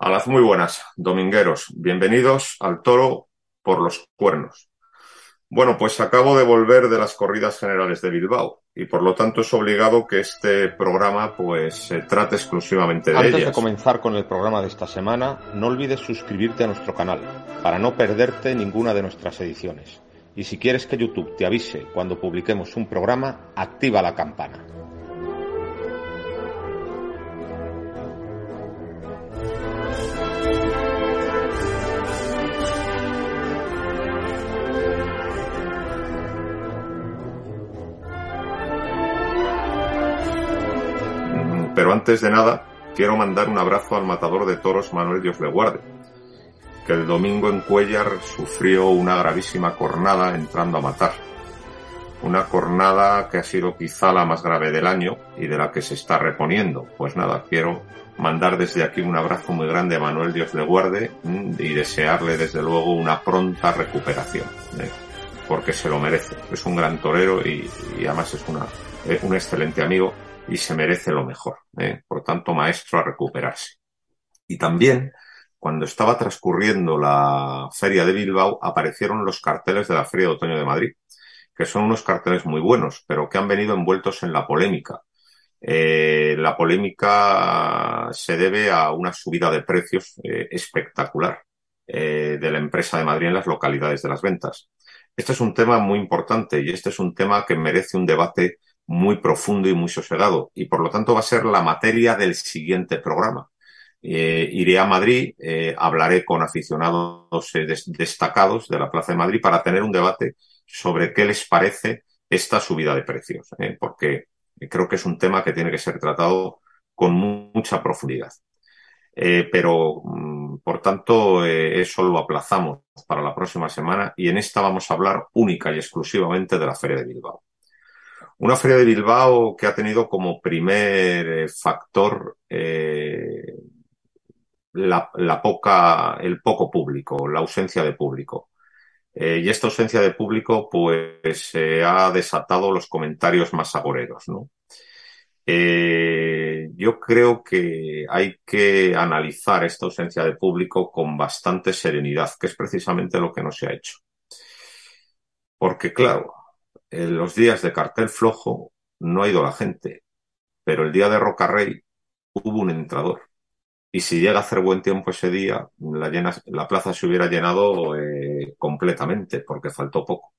las muy buenas, domingueros. Bienvenidos al toro por los cuernos. Bueno, pues acabo de volver de las corridas generales de Bilbao y por lo tanto es obligado que este programa pues se trate exclusivamente de Antes ellas. de comenzar con el programa de esta semana, no olvides suscribirte a nuestro canal para no perderte ninguna de nuestras ediciones. Y si quieres que YouTube te avise cuando publiquemos un programa, activa la campana. Antes de nada, quiero mandar un abrazo al matador de toros Manuel Dios le guarde, que el domingo en Cuellar sufrió una gravísima cornada entrando a matar. Una cornada que ha sido quizá la más grave del año y de la que se está reponiendo. Pues nada, quiero mandar desde aquí un abrazo muy grande a Manuel Dios le guarde mm, y desearle desde luego una pronta recuperación, ¿eh? porque se lo merece. Es un gran torero y, además es eh, un excelente amigo y se merece lo mejor. ¿eh? Por tanto, maestro a recuperarse. Y también, cuando estaba transcurriendo la Feria de Bilbao, aparecieron los carteles de la Feria de Otoño de Madrid, que son unos carteles muy buenos, pero que han venido envueltos en la polémica. Eh, la polémica se debe a una subida de precios eh, espectacular de la empresa de Madrid en las localidades de las ventas. Este es un tema muy importante y este es un tema que merece un debate muy profundo y muy sosegado y por lo tanto va a ser la materia del siguiente programa. Eh, iré a Madrid, eh, hablaré con aficionados eh, des- destacados de la Plaza de Madrid para tener un debate sobre qué les parece esta subida de precios, porque creo que es un tema que tiene que ser tratado con mu- mucha profundidad. Pero, mm, por tanto, eso lo aplazamos para la próxima semana y en esta vamos a hablar única y exclusivamente de la Feria de Bilbao. Una feria de Bilbao que ha tenido como primer eh, factor eh, la, la poca, el poco público, la ausencia de público. Eh, y esta ausencia de público, pues, eh, ha desatado los comentarios más agoreros, ¿no? Eh, yo creo que hay que analizar esta ausencia de público con bastante serenidad, que es precisamente lo que no se ha hecho. Porque, claro, en los días de cartel flojo no ha ido la gente, pero el día de Rocarrey hubo un entrador. Y si llega a hacer buen tiempo ese día, la, la plaza se hubiera llenado eh, completamente, porque faltó poco.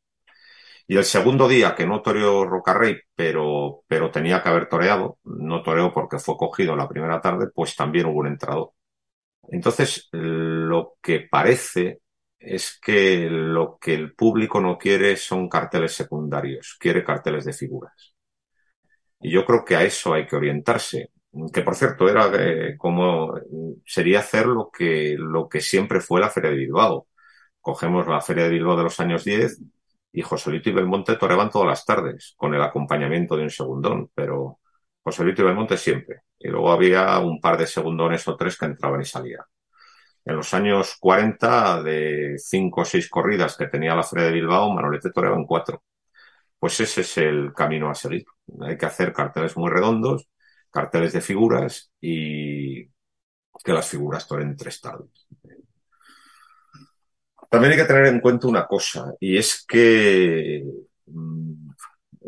Y el segundo día, que no toreó Rocarrey, pero, pero tenía que haber toreado, no toreó porque fue cogido la primera tarde, pues también hubo un entrador. Entonces, lo que parece es que lo que el público no quiere son carteles secundarios, quiere carteles de figuras. Y yo creo que a eso hay que orientarse. Que por cierto, era eh, como sería hacer lo que, lo que siempre fue la Feria de Bilbao. Cogemos la Feria de Bilbao de los años 10 y Joselito y Belmonte toreaban todas las tardes con el acompañamiento de un segundón, pero Joselito y Belmonte siempre. Y luego había un par de segundones o tres que entraban y salían. En los años 40, de cinco o seis corridas que tenía la Feria de Bilbao, Manolete toreaba en cuatro. Pues ese es el camino a seguir. Hay que hacer carteles muy redondos, carteles de figuras y que las figuras toren tres tardes. También hay que tener en cuenta una cosa, y es que mm,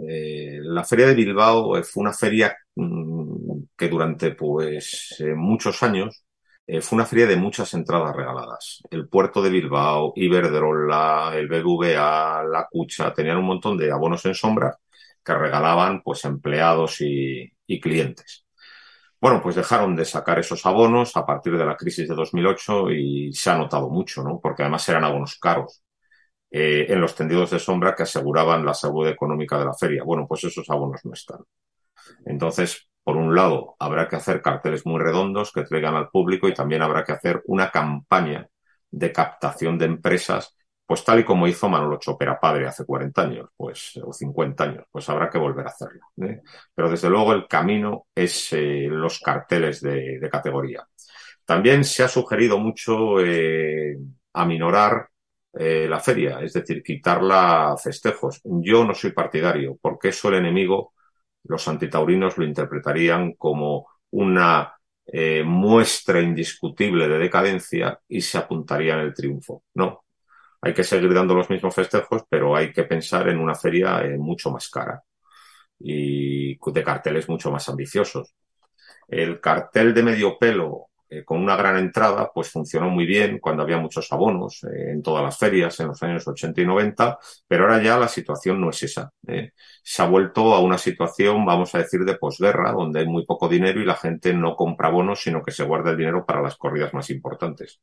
eh, la Feria de Bilbao fue una feria mm, que durante pues eh, muchos años eh, fue una feria de muchas entradas regaladas. El puerto de Bilbao, Iberdrola, el BBVA, la Cucha, tenían un montón de abonos en sombra que regalaban pues empleados y, clientes. Bueno, pues dejaron de sacar esos abonos a partir de la crisis de 2008 y se ha notado mucho, ¿no? Porque además eran abonos caros eh, en los tendidos de sombra que aseguraban la salud económica de la feria. Bueno, pues esos abonos no están. Entonces, por un lado, habrá que hacer carteles muy redondos que traigan al público y también habrá que hacer una campaña de captación de empresas, pues tal y como hizo Manolo Chopera padre hace 40 años, pues, o 50 años, pues habrá que volver a hacerlo. ¿eh? Pero desde luego el camino es eh, los carteles de, categoría. También se ha sugerido mucho eh, aminorar la feria, es decir, quitarla festejos. Yo no soy partidario, porque eso el enemigo, los antitaurinos lo interpretarían como una eh, muestra indiscutible de decadencia y se apuntaría en el triunfo. No, hay que seguir dando los mismos festejos, pero hay que pensar en una feria eh, mucho más cara y de carteles mucho más ambiciosos. El cartel de medio pelo eh, con una gran entrada, pues funcionó muy bien cuando había muchos abonos eh, en todas las ferias en los años 80 y 90, pero ahora ya la situación no es esa. Eh. Se ha vuelto a una situación, vamos a decir, de posguerra, donde hay muy poco dinero y la gente no compra bonos, sino que se guarda el dinero para las corridas más importantes.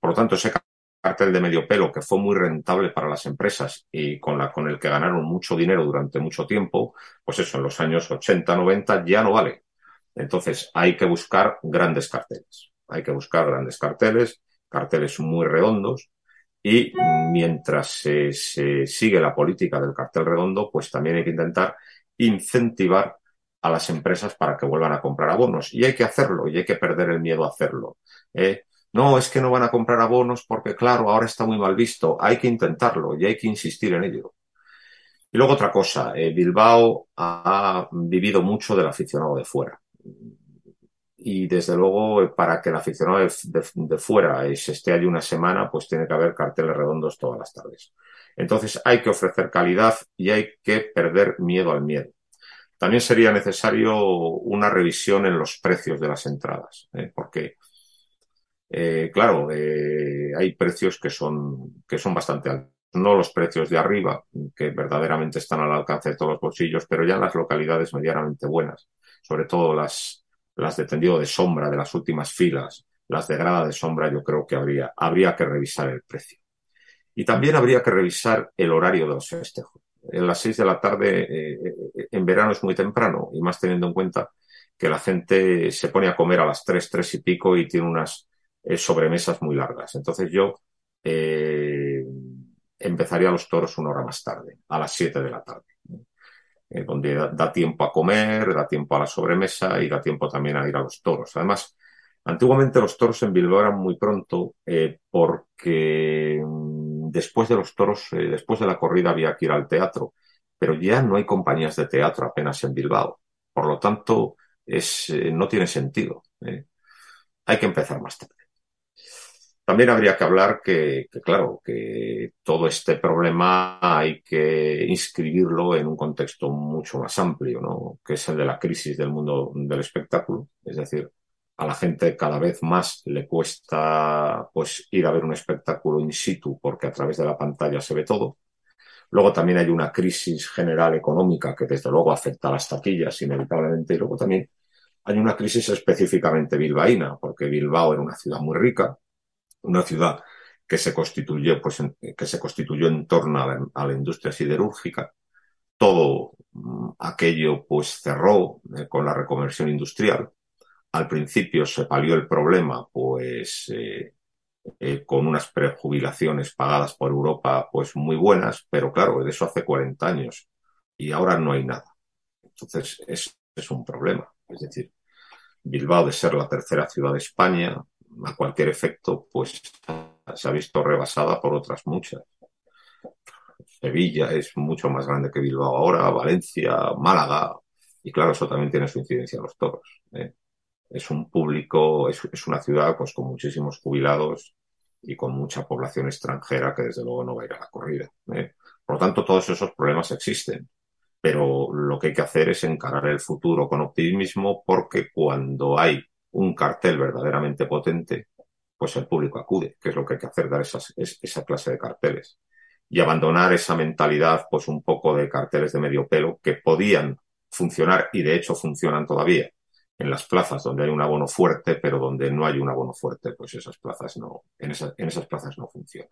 Por lo tanto, ese cartel de medio pelo, que fue muy rentable para las empresas y con, la, con el que ganaron mucho dinero durante mucho tiempo, pues eso, en los años 80, 90 ya no vale. Entonces hay que buscar grandes carteles. Hay que buscar grandes carteles, carteles muy redondos. Y mientras se, sigue la política del cartel redondo, pues también hay que intentar incentivar a las empresas para que vuelvan a comprar abonos. Y hay que hacerlo, y hay que perder el miedo a hacerlo. ¿eh? No, es que no van a comprar abonos porque, claro, ahora está muy mal visto. Hay que intentarlo y hay que insistir en ello. Y luego otra cosa, eh, Bilbao ha vivido mucho del aficionado de fuera y desde luego para que el aficionado de, fuera se esté allí una semana, pues tiene que haber carteles redondos todas las tardes. Entonces hay que ofrecer calidad y hay que perder miedo al miedo. También sería necesario una revisión en los precios de las entradas, ¿eh? porque, eh, claro, eh, hay precios que son, que son bastante altos. No los precios de arriba, que verdaderamente están al alcance de todos los bolsillos, pero ya en las localidades medianamente buenas, sobre todo las, las de tendido de sombra de las últimas filas, las de grada de sombra, yo creo que habría, habría que revisar el precio. Y también habría que revisar el horario de los festejos. En las seis de la tarde eh, eh, en verano es muy temprano y más teniendo en cuenta que la gente se pone a comer a las tres, tres y pico y tiene unas eh, sobremesas muy largas. Entonces yo empezaría los toros una hora más tarde, a las siete de la tarde. Eh, donde da, tiempo a comer, da tiempo a la sobremesa y da tiempo también a ir a los toros. Además, antiguamente los toros en Bilbao eran muy pronto eh, porque mm, después de los toros, eh, después de la corrida había que ir al teatro, pero ya no hay compañías de teatro apenas en Bilbao. Por lo tanto, es, no tiene sentido. Hay que empezar más tarde. También habría que hablar que, claro, que todo este problema hay que inscribirlo en un contexto mucho más amplio, ¿no? Que es el de la crisis del mundo del espectáculo. Es decir, a la gente cada vez más le cuesta, pues, ir a ver un espectáculo in situ porque a través de la pantalla se ve todo. Luego también hay una crisis general económica que desde luego afecta a las taquillas inevitablemente y luego también hay una crisis específicamente bilbaína porque Bilbao era una ciudad muy rica, una ciudad que se constituyó, pues, que se constituyó en torno a la, industria siderúrgica. Todo mm, aquello, pues, cerró eh, con la reconversión industrial. Al principio se palió el problema, pues, eh, eh, con unas prejubilaciones pagadas por Europa, pues, muy buenas, pero claro, de eso hace 40 años y ahora no hay nada. Entonces, es, es un problema. Es decir, Bilbao, de ser la tercera ciudad de España, a cualquier efecto, pues se ha visto rebasada por otras muchas. Sevilla es mucho más grande que Bilbao ahora, Valencia, Málaga, y claro, eso también tiene su incidencia en los toros. ¿eh? Es un público, es, una ciudad pues con muchísimos jubilados y con mucha población extranjera que desde luego no va a ir a la corrida. ¿eh? Por lo tanto, todos esos problemas existen. Pero lo que hay que hacer es encarar el futuro con optimismo porque cuando hay un cartel verdaderamente potente, pues el público acude, que es lo que hay que hacer, dar esas, esa clase de carteles. Y abandonar esa mentalidad, pues un poco de carteles de medio pelo que podían funcionar y de hecho funcionan todavía en las plazas donde hay un abono fuerte, pero donde no hay un abono fuerte, pues esas plazas no, en, en esas plazas no funcionan.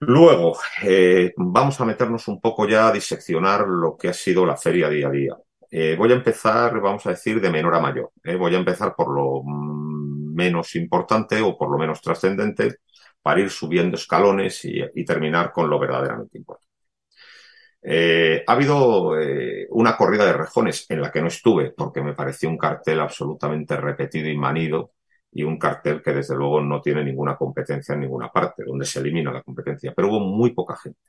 Luego, eh, vamos a meternos un poco ya a diseccionar lo que ha sido la feria día a día. Eh, voy a empezar, vamos a decir, de menor a mayor. ¿eh? Voy a empezar por lo menos importante o por lo menos trascendente para ir subiendo escalones y, terminar con lo verdaderamente importante. Eh, ha habido una corrida de rejones en la que no estuve porque me pareció un cartel absolutamente repetido y manido y un cartel que desde luego no tiene ninguna competencia en ninguna parte, donde se elimina la competencia, pero hubo muy poca gente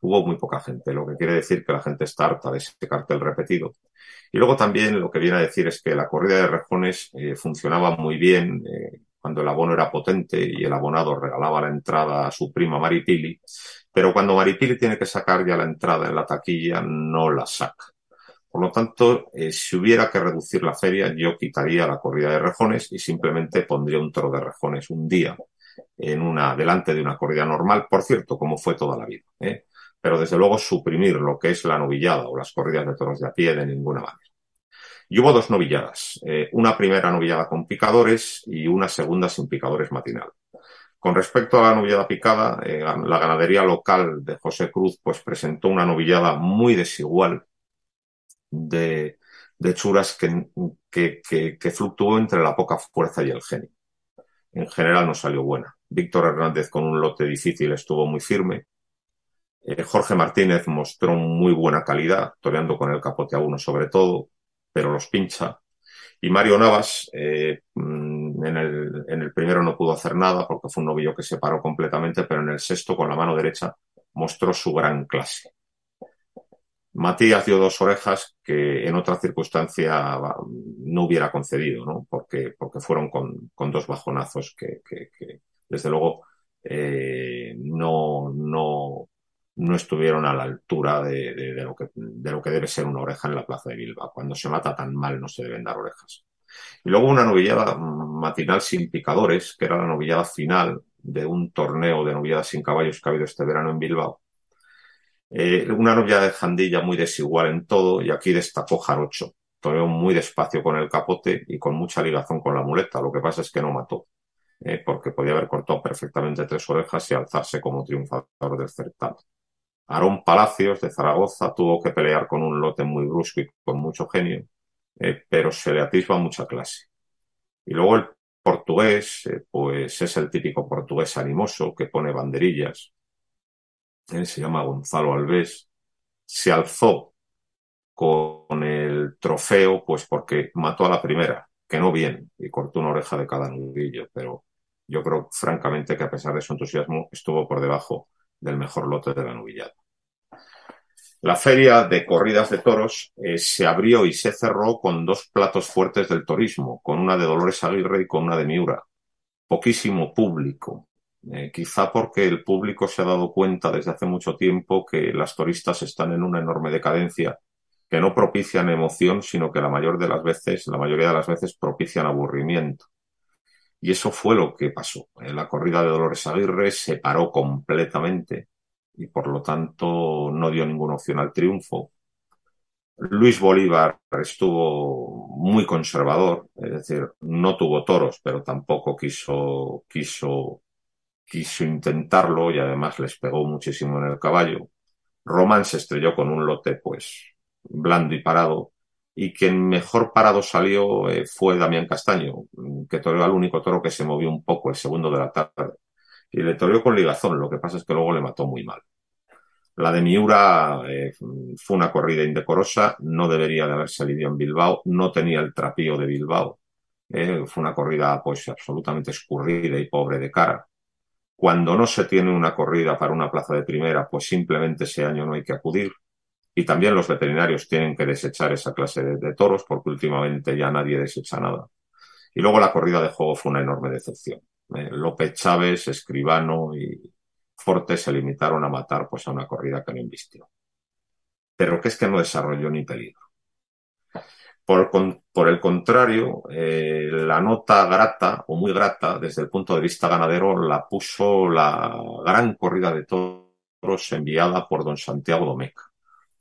hubo muy poca gente, lo que quiere decir que la gente está harta de ese cartel repetido. Y luego también lo que viene a decir es que la corrida de rejones eh, funcionaba muy bien eh, cuando el abono era potente y el abonado regalaba la entrada a su prima Maripili, pero cuando Maripili tiene que sacar ya la entrada en la taquilla, no la saca. Por lo tanto, eh, si hubiera que reducir la feria, yo quitaría la corrida de rejones y simplemente pondría un toro de rejones un día en una, delante de una corrida normal, por cierto, como fue toda la vida. ¿eh? pero desde luego suprimir lo que es la novillada o las corridas de toros de a pie de ninguna manera. Y hubo dos novilladas, eh, una primera novillada con picadores y una segunda sin picadores matinal. Con respecto a la novillada picada, eh, la ganadería local de José Cruz pues presentó una novillada muy desigual de, de churas que, que, que fluctuó entre la poca fuerza y el genio. En general no salió buena. Víctor Hernández con un lote difícil estuvo muy firme eh, Jorge Martínez mostró muy buena calidad, toreando con el capote a uno sobre todo, pero los pincha. Y Mario Navas, eh, mm, en, el, en, el, primero no pudo hacer nada porque fue un novillo que se paró completamente, pero en el sexto, con la mano derecha, mostró su gran clase. Matías dio dos orejas que en otra circunstancia no hubiera concedido, ¿no? Porque, porque fueron con, con dos bajonazos que, que, que desde luego, eh, no, no, no estuvieron a la altura de, de, lo que, de lo que debe ser una oreja en la plaza de Bilbao. Cuando se mata tan mal no se deben dar orejas. Y luego una novillada matinal sin picadores, que era la novillada final de un torneo de novilladas sin caballos que ha habido este verano en Bilbao. Eh, una novillada de jandilla muy desigual en todo, y aquí destacó Jarocho. Toreó muy despacio con el capote y con mucha ligazón con la muleta. Lo que pasa es que no mató, eh, porque podía haber cortado perfectamente tres orejas y alzarse como triunfador del certamen. Aarón Palacios de Zaragoza tuvo que pelear con un lote muy brusco y con mucho genio, eh, pero se le atisba mucha clase. Y luego el portugués, pues es el típico portugués animoso que pone banderillas. Él se llama Gonzalo Alves. Se alzó con el trofeo, pues porque mató a la primera, que no bien, y cortó una oreja de cada nudillo, pero yo creo francamente que a pesar de su entusiasmo estuvo por debajo del mejor lote de la novillada. La feria de corridas de toros eh, se abrió y se cerró con dos platos fuertes del turismo, con una de Dolores Aguirre y con una de Miura. Poquísimo público, eh, quizá porque el público se ha dado cuenta desde hace mucho tiempo que las turistas están en una enorme decadencia, que no propician emoción, sino que la mayor de las veces, la mayoría de las veces propician aburrimiento. Y eso fue lo que pasó. En la corrida de Dolores Aguirre se paró completamente y por lo tanto no dio ninguna opción al triunfo. Luis Bolívar estuvo muy conservador, es decir, no tuvo toros, pero tampoco quiso, quiso, quiso intentarlo y además les pegó muchísimo en el caballo. Román se estrelló con un lote, pues, blando y parado, y quien mejor parado salió eh, fue Damián Castaño, que toreó al único toro que se movió un poco, el segundo de la tarde. Y le toreó con ligazón, lo que pasa es que luego le mató muy mal. La de Miura eh, fue una corrida indecorosa, no debería de haber salido en Bilbao, no tenía el trapío de Bilbao. Eh, fue una corrida pues absolutamente escurrida y pobre de cara. Cuando no se tiene una corrida para una plaza de primera, pues simplemente ese año no hay que acudir y también los veterinarios tienen que desechar esa clase de, toros porque últimamente ya nadie desecha nada. Y luego la corrida de juego fue una enorme decepción. Eh, López Chávez, Escribano y Forte se limitaron a matar pues a una corrida que no invistió. Pero que es que no desarrolló ni peligro. Por, el contrario, eh, la nota grata o muy grata desde el punto de vista ganadero la puso la gran corrida de toros enviada por don Santiago Domeca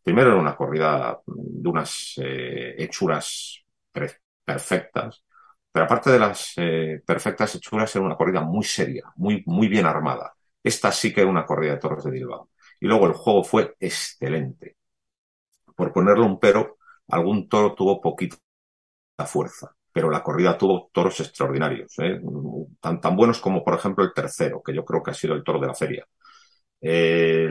Primero era una corrida de unas eh, hechuras perfectas, pero aparte de las eh, perfectas hechuras era una corrida muy seria, muy, muy bien armada. Esta sí que era una corrida de toros de Bilbao. Y luego el juego fue excelente. Por ponerle un pero, algún toro tuvo poquita fuerza, pero la corrida tuvo toros extraordinarios, ¿eh? tan, tan buenos como por ejemplo el tercero, que yo creo que ha sido el toro de la feria. Eh,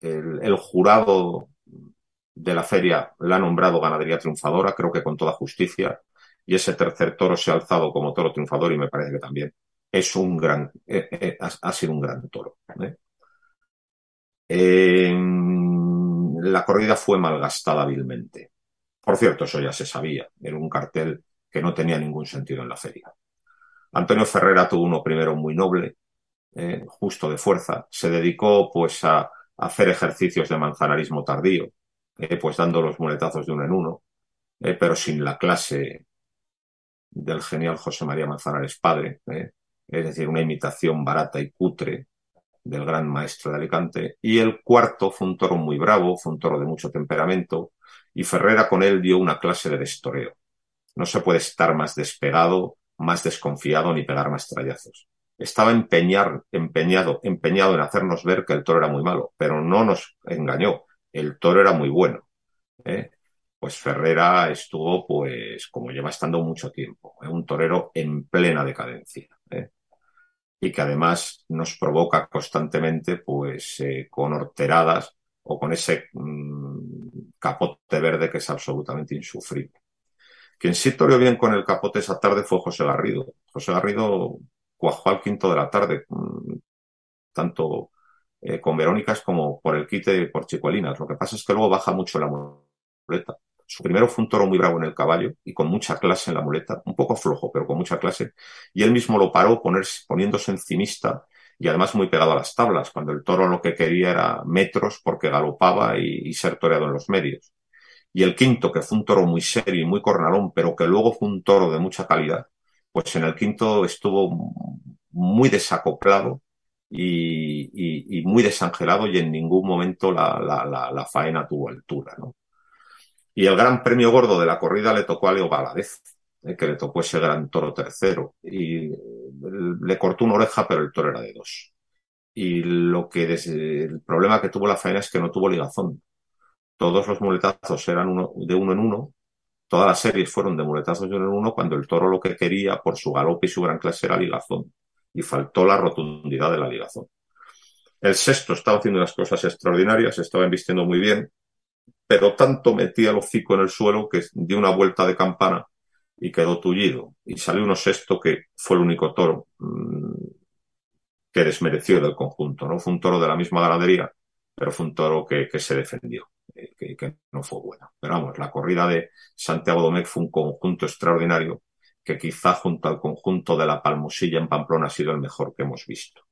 el, jurado de la feria la ha nombrado ganadería triunfadora, creo que con toda justicia, y ese tercer toro se ha alzado como toro triunfador y me parece que también es un gran, eh, ha, sido un gran toro. La corrida fue malgastada hábilmente. Por cierto, eso ya se sabía, era un cartel que no tenía ningún sentido en la feria. Antonio Ferrera tuvo uno primero muy noble, eh, justo de fuerza. Se dedicó pues a, hacer ejercicios de manzanarismo tardío, eh, pues dando los muletazos de uno en uno, eh, pero sin la clase del genial José María Manzanares padre, es decir, una imitación barata y cutre del gran maestro de Alicante. Y el cuarto fue un toro muy bravo, fue un toro de mucho temperamento, y Ferrera con él dio una clase de destoreo. No se puede estar más despegado más desconfiado ni pegar más trayazos. Estaba empeñar, empeñado, empeñado en hacernos ver que el toro era muy malo, pero no nos engañó. El toro era muy bueno. ¿eh? Pues Ferrera estuvo, pues, como lleva estando mucho tiempo, ¿eh? un torero en plena decadencia. ¿eh? Y que además nos provoca constantemente, pues, eh, con horteradas o con ese mmm, capote verde que es absolutamente insufrible. Quien sí toreó bien con el capote esa tarde fue José Garrido. José Garrido cuajó al quinto de la tarde, mm, tanto eh, con Verónicas como por el quite por Chicuelinas. Lo que pasa es que luego baja mucho la muleta. Su primero fue un toro muy bravo en el caballo y con mucha clase en la muleta, un poco flojo, pero con mucha clase. Y él mismo lo paró ponerse, poniéndose encimista y además muy pegado a las tablas, cuando el toro lo que quería era metros porque galopaba y, ser toreado en los medios y el quinto, que fue un toro muy serio y muy cornalón, pero que luego fue un toro de mucha calidad, pues en el quinto estuvo muy desacoplado y, muy desangelado y en ningún momento la, la, faena tuvo altura. ¿no? Y el gran premio gordo de la corrida le tocó a Leo Valadez, eh, que le tocó ese gran toro tercero. Y le cortó una oreja, pero el toro era de dos. Y lo que el problema que tuvo la faena es que no tuvo ligazón todos los muletazos eran uno, de uno en uno, todas las series fueron de muletazos de uno en uno, cuando el toro lo que quería por su galope y su gran clase era ligazón, y faltó la rotundidad de la ligazón. El sexto estaba haciendo unas cosas extraordinarias, estaba embistiendo muy bien, pero tanto metía el hocico en el suelo que dio una vuelta de campana y quedó tullido. Y salió uno sexto que fue el único toro mmm, que desmereció del conjunto. No fue un toro de la misma ganadería, pero fue un toro que, se defendió que, que, no fue buena. Pero vamos, la corrida de Santiago Domecq fue un conjunto extraordinario que quizá junto al conjunto de la Palmosilla en Pamplona ha sido el mejor que hemos visto.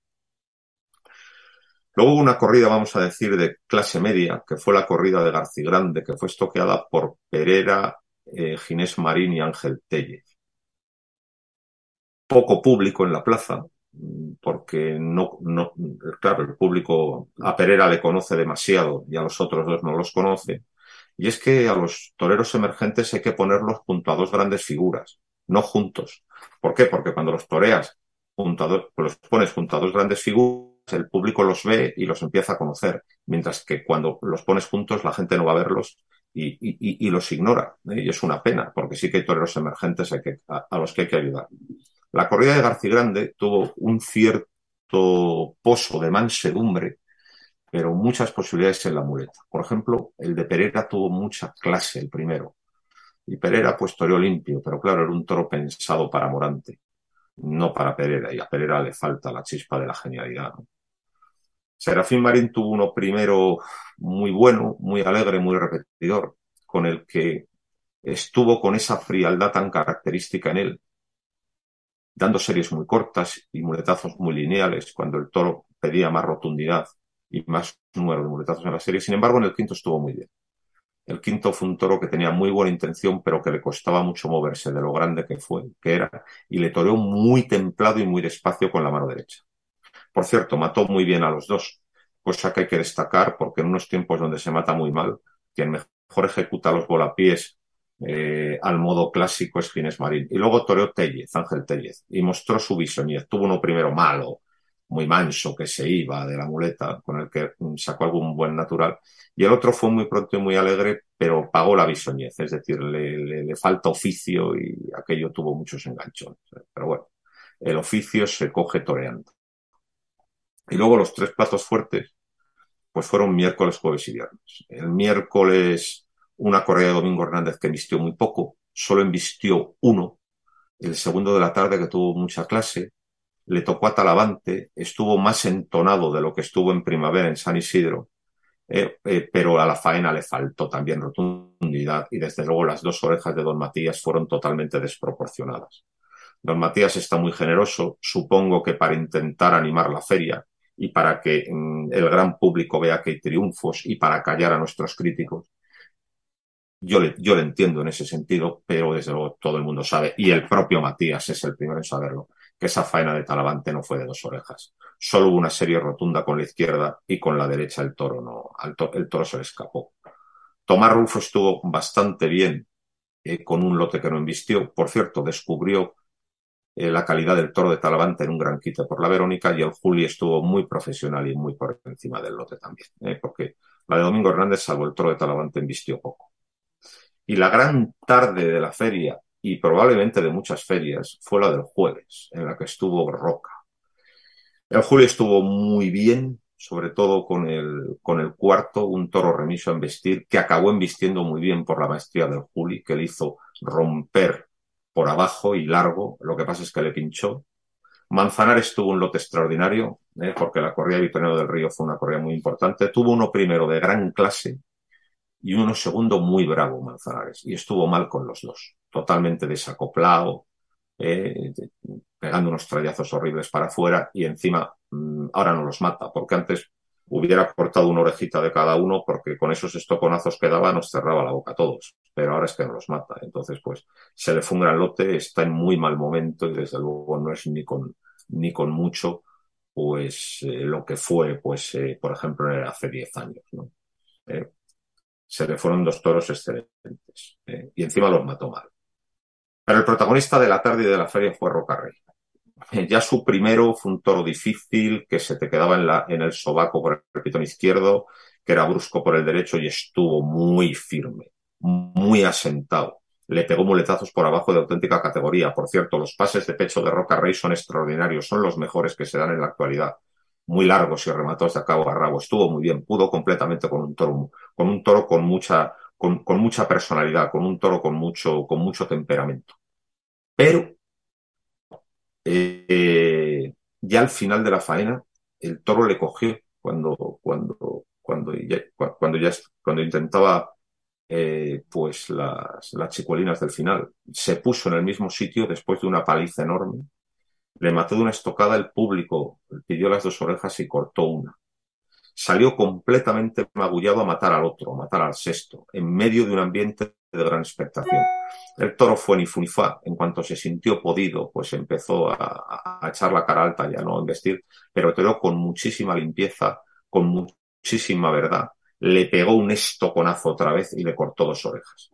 Luego hubo una corrida, vamos a decir, de clase media, que fue la corrida de Grande, que fue estoqueada por Pereira, eh, Ginés Marín y Ángel Tellez. Poco público en la plaza, porque no, no, claro, el público a Pereira le conoce demasiado y a los otros dos no los conoce. Y es que a los toreros emergentes hay que ponerlos junto a dos grandes figuras, no juntos. ¿Por qué? Porque cuando los toreas junto a dos, los pones junto a dos grandes figuras, el público los ve y los empieza a conocer, mientras que cuando los pones juntos la gente no va a verlos y, los ignora. ¿eh? Y es una pena, porque sí que hay toreros emergentes hay que, a, a los que hay que ayudar. La corrida de García Grande tuvo un cierto pozo de mansedumbre, pero muchas posibilidades en la muleta. Por ejemplo, el de Pereira tuvo mucha clase, el primero. Y Pereira pues toreó limpio, pero claro, era un toro pensado para Morante, no para Pereira, y a Pereira le falta la chispa de la genialidad. Serafín Marín tuvo uno primero muy bueno, muy alegre, muy repetidor, con el que estuvo con esa frialdad tan característica en él, dando series muy cortas y muletazos muy lineales cuando el toro pedía más rotundidad y más número de muletazos en la serie. Sin embargo, en el quinto estuvo muy bien. El quinto fue un toro que tenía muy buena intención, pero que le costaba mucho moverse de lo grande que fue, que era, y le toreó muy templado y muy despacio con la mano derecha. Por cierto, mató muy bien a los dos, cosa que hay que destacar porque en unos tiempos donde se mata muy mal, quien mejor ejecuta los volapiés eh, al modo clásico es Ginés Marín. Y luego toreó Tellez, Ángel Tellez, y mostró su. Y tuvo uno primero malo, muy manso que se iba de la muleta, con el que sacó algún buen natural. Y el otro fue muy pronto y muy alegre, pero pagó la bisoñez, es decir, le, le, falta oficio y aquello tuvo muchos enganchones. Pero bueno, el oficio se coge toreando. Y luego los tres platos fuertes, pues fueron miércoles, jueves y viernes. El miércoles una correa de Domingo Hernández que vistió muy poco, solo embistió uno. El segundo de la tarde que tuvo mucha clase, le tocó a Talavante, estuvo más entonado de lo que estuvo en primavera en San Isidro, eh, eh, pero a la faena le faltó también rotundidad y desde luego las dos orejas de don Matías fueron totalmente desproporcionadas. Don Matías está muy generoso, supongo que para intentar animar la feria y para que mm, el gran público vea que hay triunfos y para callar a nuestros críticos. Yo le, yo le entiendo en ese sentido, pero desde luego todo el mundo sabe, y el propio Matías es el primero en saberlo, que esa faena de Talavante no fue de dos orejas. Solo hubo una serie rotunda con la izquierda y con la derecha el toro no, el toro se le escapó. Tomás Rufo estuvo bastante bien eh, con un lote que no embistió. Por cierto, descubrió eh, la calidad del toro de Talavante en un gran quite por la Verónica y el Juli estuvo muy profesional y muy por encima del lote también, eh, porque la de Domingo Hernández, salvo el toro de Talavante, embistió poco. Y la gran tarde de la feria y probablemente de muchas ferias fue la del jueves, en la que estuvo Roca. El Julio estuvo muy bien, sobre todo con el, con el cuarto, un toro remiso a embestir, que acabó embistiendo muy bien por la maestría del Juli, que le hizo romper por abajo y largo, lo que pasa es que le pinchó. Manzanares tuvo un lote extraordinario, ¿eh? porque la corrida de del Río fue una corrida muy importante. Tuvo uno primero de gran clase y uno segundo muy bravo, Manzanares, y estuvo mal con los dos totalmente desacoplado, eh, pegando unos trayazos horribles para afuera y encima mm, ahora no los mata, porque antes hubiera cortado una orejita de cada uno porque con esos estoconazos que daba nos cerraba la boca a todos, pero ahora es que no los mata. Entonces, pues se le fue un gran lote, está en muy mal momento y desde luego no es ni con, ni con mucho pues eh, lo que fue, pues, eh, por ejemplo, hace 10 años. ¿no? se le fueron dos toros excelentes y encima los mató mal. Pero el protagonista de la tarde y de la feria fue Rocarrey. Ya su primero fue un toro difícil que se te quedaba en, la, en el sobaco por el pitón izquierdo, que era brusco por el derecho y estuvo muy firme, muy asentado. Le pegó muletazos por abajo de auténtica categoría. Por cierto, los pases de pecho de Roca Rey son extraordinarios, son los mejores que se dan en la actualidad. Muy largos y rematados de cabo a rabo. Estuvo muy bien, pudo completamente con un toro, con un toro con mucha, con, mucha personalidad, con un toro con mucho, con mucho temperamento. Pero eh, ya al final de la faena, el toro le cogió cuando, cuando, cuando, ya, cuando, ya, cuando intentaba eh, pues las, las chicuelinas del final. Se puso en el mismo sitio después de una paliza enorme. Le mató de una estocada el público, pidió las dos orejas y cortó una salió completamente magullado a matar al otro, a matar al sexto, en medio de un ambiente de gran expectación. El toro fue ni funifa. En cuanto se sintió podido, pues empezó a, echar la cara alta ya no investir, pero tiró con muchísima limpieza, con muchísima verdad. Le pegó un estoconazo otra vez y le cortó dos orejas.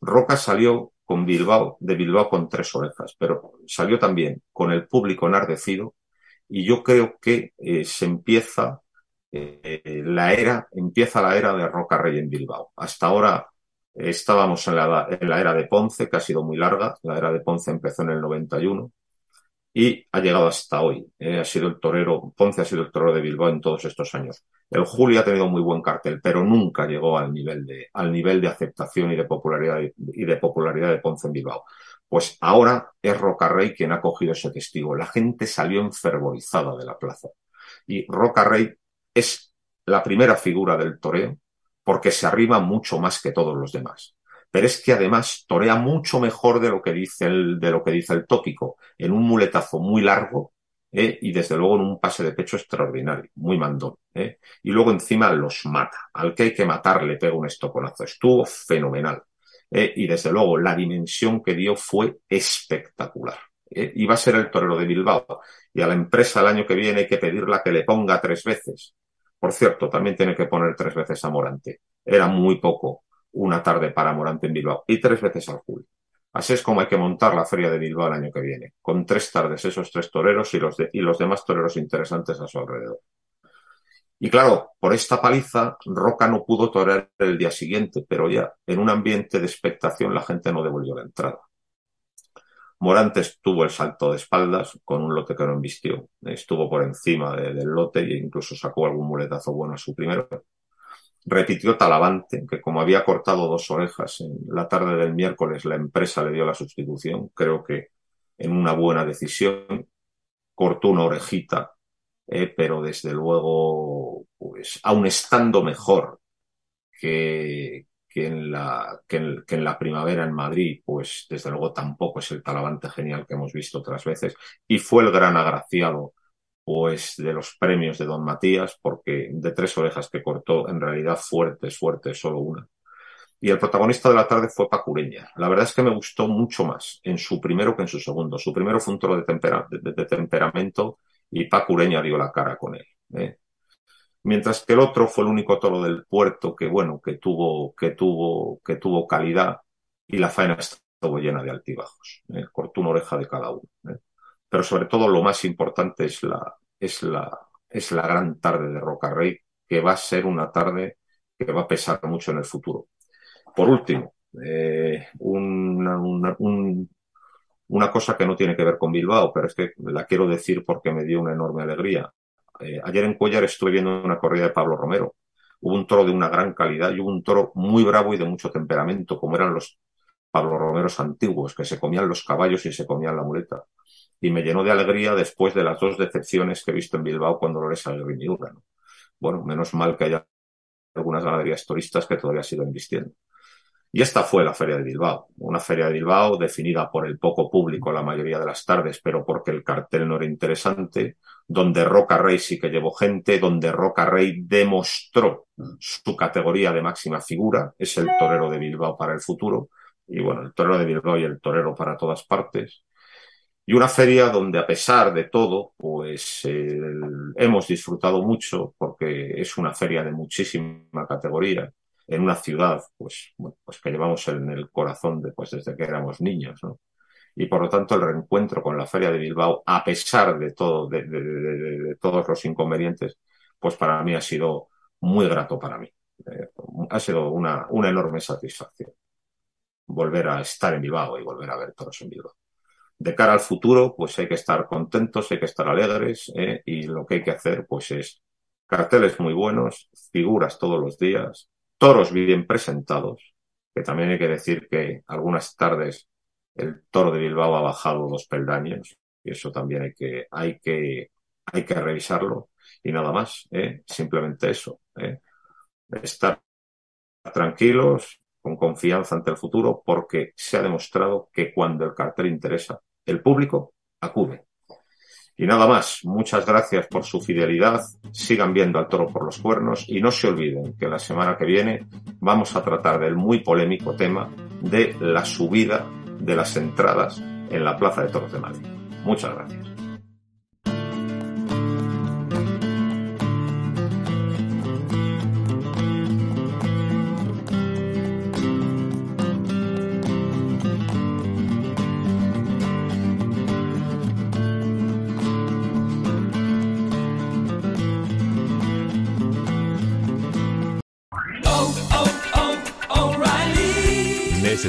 Roca salió con Bilbao, de Bilbao con tres orejas, pero salió también con el público enardecido y yo creo que eh, se empieza eh, la era, empieza la era de Roca Rey en Bilbao. Hasta ahora estábamos en la, en la, era de Ponce, que ha sido muy larga. La era de Ponce empezó en el 91 y ha llegado hasta hoy. Eh, ha sido el torero, Ponce ha sido el torero de Bilbao en todos estos años. El Juli ha tenido muy buen cartel, pero nunca llegó al nivel de, al nivel de aceptación y de popularidad y de popularidad de Ponce en Bilbao. Pues ahora es Roca Rey quien ha cogido ese testigo. La gente salió enfervorizada de la plaza. Y Roca Rey es la primera figura del toreo porque se arriba mucho más que todos los demás. Pero es que además torea mucho mejor de lo que dice el, de lo que dice el tópico, en un muletazo muy largo ¿eh? y desde luego en un pase de pecho extraordinario, muy mandón. ¿eh? Y luego encima los mata. Al que hay que matar le pega un estoconazo. Estuvo fenomenal. ¿eh? Y desde luego la dimensión que dio fue espectacular. ¿eh? Iba a ser el torero de Bilbao. Y a la empresa el año que viene hay que pedirla que le ponga tres veces. Por cierto, también tiene que poner tres veces a Morante. Era muy poco una tarde para Morante en Bilbao. Y tres veces al Julio. Así es como hay que montar la Feria de Bilbao el año que viene, con tres tardes esos tres toreros y los, demás toreros interesantes a su alrededor. Y claro, por esta paliza, Roca no pudo torear el día siguiente, pero ya en un ambiente de expectación la gente no devolvió la entrada. Morantes tuvo el salto de espaldas con un lote que no embistió. Estuvo por encima del lote e incluso sacó algún muletazo bueno a su primero. Repitió Talavante, que como había cortado dos orejas en la tarde del miércoles, la empresa le dio la sustitución. Creo que en una buena decisión. Cortó una orejita, eh, pero desde luego, pues, aun estando mejor que, que en la, que en, la primavera en Madrid, pues desde luego tampoco es el talavante genial que hemos visto otras veces. Y fue el gran agraciado, pues, de los premios de Don Matías, porque de tres orejas que cortó, en realidad fuerte, fuerte, solo una. Y el protagonista de la tarde fue Pacureña. La verdad es que me gustó mucho más en su primero que en su segundo. Su primero fue un toro de, temperamento y Pacureña dio la cara con él. ¿eh? mientras que el otro fue el único toro del puerto que, bueno, que tuvo, que tuvo, que tuvo calidad y la faena estuvo llena de altibajos. ¿eh? Cortó una oreja de cada uno. ¿eh? Pero sobre todo lo más importante es la, es la, es la gran tarde de Roca Rey, que va a ser una tarde que va a pesar mucho en el futuro. Por último, eh, una, una, una cosa que no tiene que ver con Bilbao, pero es que la quiero decir porque me dio una enorme alegría. Eh, ayer en Cuellar estuve viendo una corrida de Pablo Romero. Hubo un toro de una gran calidad y hubo un toro muy bravo y de mucho temperamento, como eran los Pablo Romeros antiguos, que se comían los caballos y se comían la muleta. Y me llenó de alegría después de las dos decepciones que he visto en Bilbao cuando Dolores Alegrín y ¿no? Bueno, menos mal que haya algunas ganaderías turistas que todavía siguen vistiendo. Y esta fue la Feria de Bilbao, una Feria de Bilbao definida por el poco público la mayoría de las tardes, pero porque el cartel no era interesante, donde Roca Rey sí que llevó gente, donde Roca Rey demostró su categoría de máxima figura, es el torero de Bilbao para el futuro, y bueno, el torero de Bilbao y el torero para todas partes. Y una feria donde a pesar de todo, pues eh, hemos disfrutado mucho porque es una feria de muchísima categoría en una ciudad, pues, pues que llevamos en el corazón de, pues, desde que éramos niños, ¿no? Y por lo tanto el reencuentro con la Feria de Bilbao, a pesar de todo, de, todos los inconvenientes, pues para mí ha sido muy grato para mí. Eh, ha sido una, enorme satisfacción volver a estar en Bilbao y volver a ver todos en Bilbao. De cara al futuro, pues hay que estar contentos, hay que estar alegres ¿eh? y lo que hay que hacer, pues es carteles muy buenos, figuras todos los días, toros bien presentados, que también hay que decir que algunas tardes el toro de Bilbao ha bajado dos peldaños y eso también hay que, hay que, hay que revisarlo y nada más, ¿eh? simplemente eso, ¿eh? estar tranquilos, con confianza ante el futuro, porque se ha demostrado que cuando el cartel interesa, el público acude. Y nada más, muchas gracias por su fidelidad, sigan viendo al toro por los cuernos y no se olviden que la semana que viene vamos a tratar del muy polémico tema de la subida de las entradas en la Plaza de Toros de Madrid. Muchas gracias.